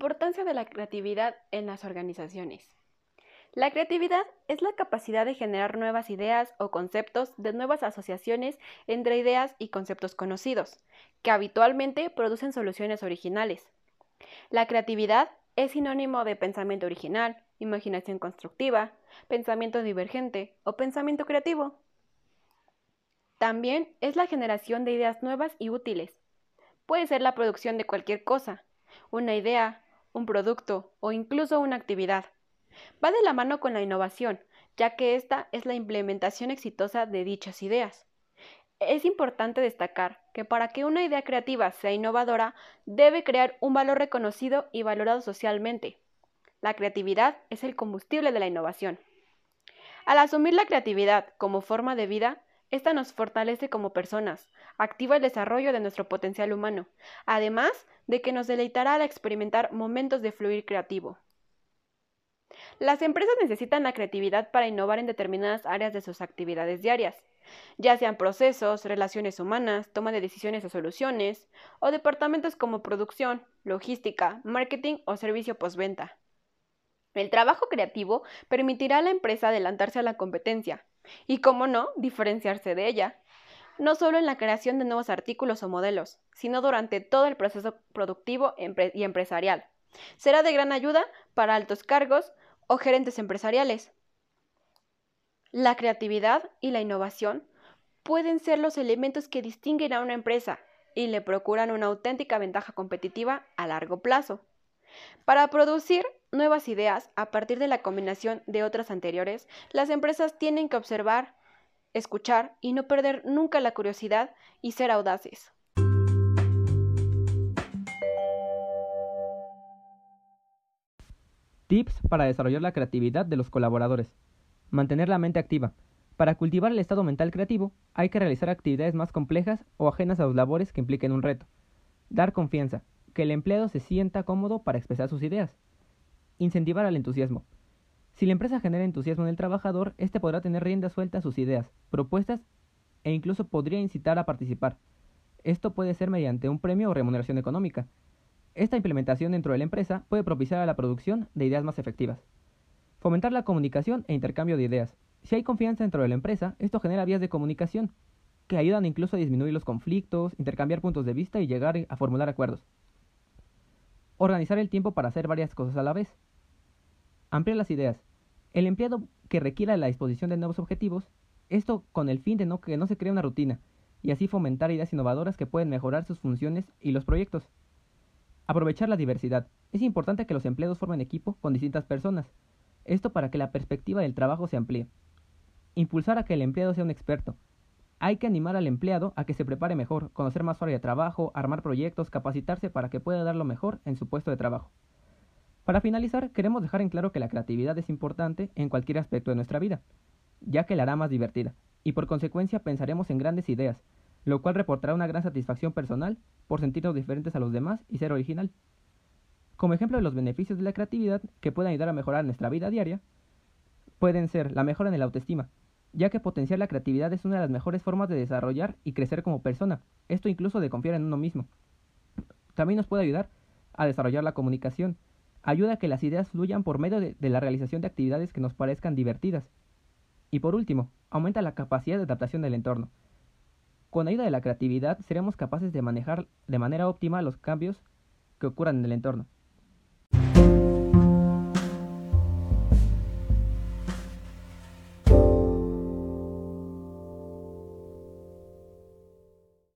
Importancia de la creatividad en las organizaciones. La creatividad es la capacidad de generar nuevas ideas o conceptos de nuevas asociaciones entre ideas y conceptos conocidos, que habitualmente producen soluciones originales. La creatividad es sinónimo de pensamiento original, imaginación constructiva, pensamiento divergente o pensamiento creativo. También es la generación de ideas nuevas y útiles. Puede ser la producción de cualquier cosa, una idea, un producto o incluso una actividad. Va de la mano con la innovación, ya que esta es la implementación exitosa de dichas ideas. Es importante destacar que para que una idea creativa sea innovadora, debe crear un valor reconocido y valorado socialmente. La creatividad es el combustible de la innovación. Al asumir la creatividad como forma de vida, esta nos fortalece como personas, activa el desarrollo de nuestro potencial humano, además de que nos deleitará al experimentar momentos de fluir creativo. Las empresas necesitan la creatividad para innovar en determinadas áreas de sus actividades diarias, ya sean procesos, relaciones humanas, toma de decisiones o soluciones, o departamentos como producción, logística, marketing o servicio postventa. El trabajo creativo permitirá a la empresa adelantarse a la competencia y, como no, diferenciarse de ella, no solo en la creación de nuevos artículos o modelos, sino durante todo el proceso productivo y empresarial. Será de gran ayuda para altos cargos o gerentes empresariales. La creatividad y la innovación pueden ser los elementos que distinguen a una empresa y le procuran una auténtica ventaja competitiva a largo plazo. Para producir nuevas ideas a partir de la combinación de otras anteriores, las empresas tienen que observar, escuchar y no perder nunca la curiosidad y ser audaces. Tips para desarrollar la creatividad de los colaboradores. Mantener la mente activa. Para cultivar el estado mental creativo, hay que realizar actividades más complejas o ajenas a los labores que impliquen un reto. Dar confianza que el empleado se sienta cómodo para expresar sus ideas. Incentivar al entusiasmo. Si la empresa genera entusiasmo en el trabajador, éste podrá tener rienda suelta a sus ideas, propuestas e incluso podría incitar a participar. Esto puede ser mediante un premio o remuneración económica. Esta implementación dentro de la empresa puede propiciar a la producción de ideas más efectivas. Fomentar la comunicación e intercambio de ideas. Si hay confianza dentro de la empresa, esto genera vías de comunicación que ayudan incluso a disminuir los conflictos, intercambiar puntos de vista y llegar a formular acuerdos. Organizar el tiempo para hacer varias cosas a la vez. Ampliar las ideas. El empleado que requiera la disposición de nuevos objetivos, esto con el fin de que no se cree una rutina, y así fomentar ideas innovadoras que pueden mejorar sus funciones y los proyectos. Aprovechar la diversidad. Es importante que los empleados formen equipo con distintas personas, esto para que la perspectiva del trabajo se amplíe. Impulsar a que el empleado sea un experto, hay que animar al empleado a que se prepare mejor, conocer más área de trabajo, armar proyectos, capacitarse para que pueda dar lo mejor en su puesto de trabajo. Para finalizar, queremos dejar en claro que la creatividad es importante en cualquier aspecto de nuestra vida, ya que la hará más divertida, y por consecuencia pensaremos en grandes ideas, lo cual reportará una gran satisfacción personal por sentirnos diferentes a los demás y ser original. Como ejemplo de los beneficios de la creatividad que pueden ayudar a mejorar nuestra vida diaria, pueden ser la mejora en la autoestima, ya que potenciar la creatividad es una de las mejores formas de desarrollar y crecer como persona, esto incluso de confiar en uno mismo. También nos puede ayudar a desarrollar la comunicación, ayuda a que las ideas fluyan por medio de, la realización de actividades que nos parezcan divertidas. Y por último, aumenta la capacidad de adaptación del entorno. Con ayuda de la creatividad seremos capaces de manejar de manera óptima los cambios que ocurran en el entorno.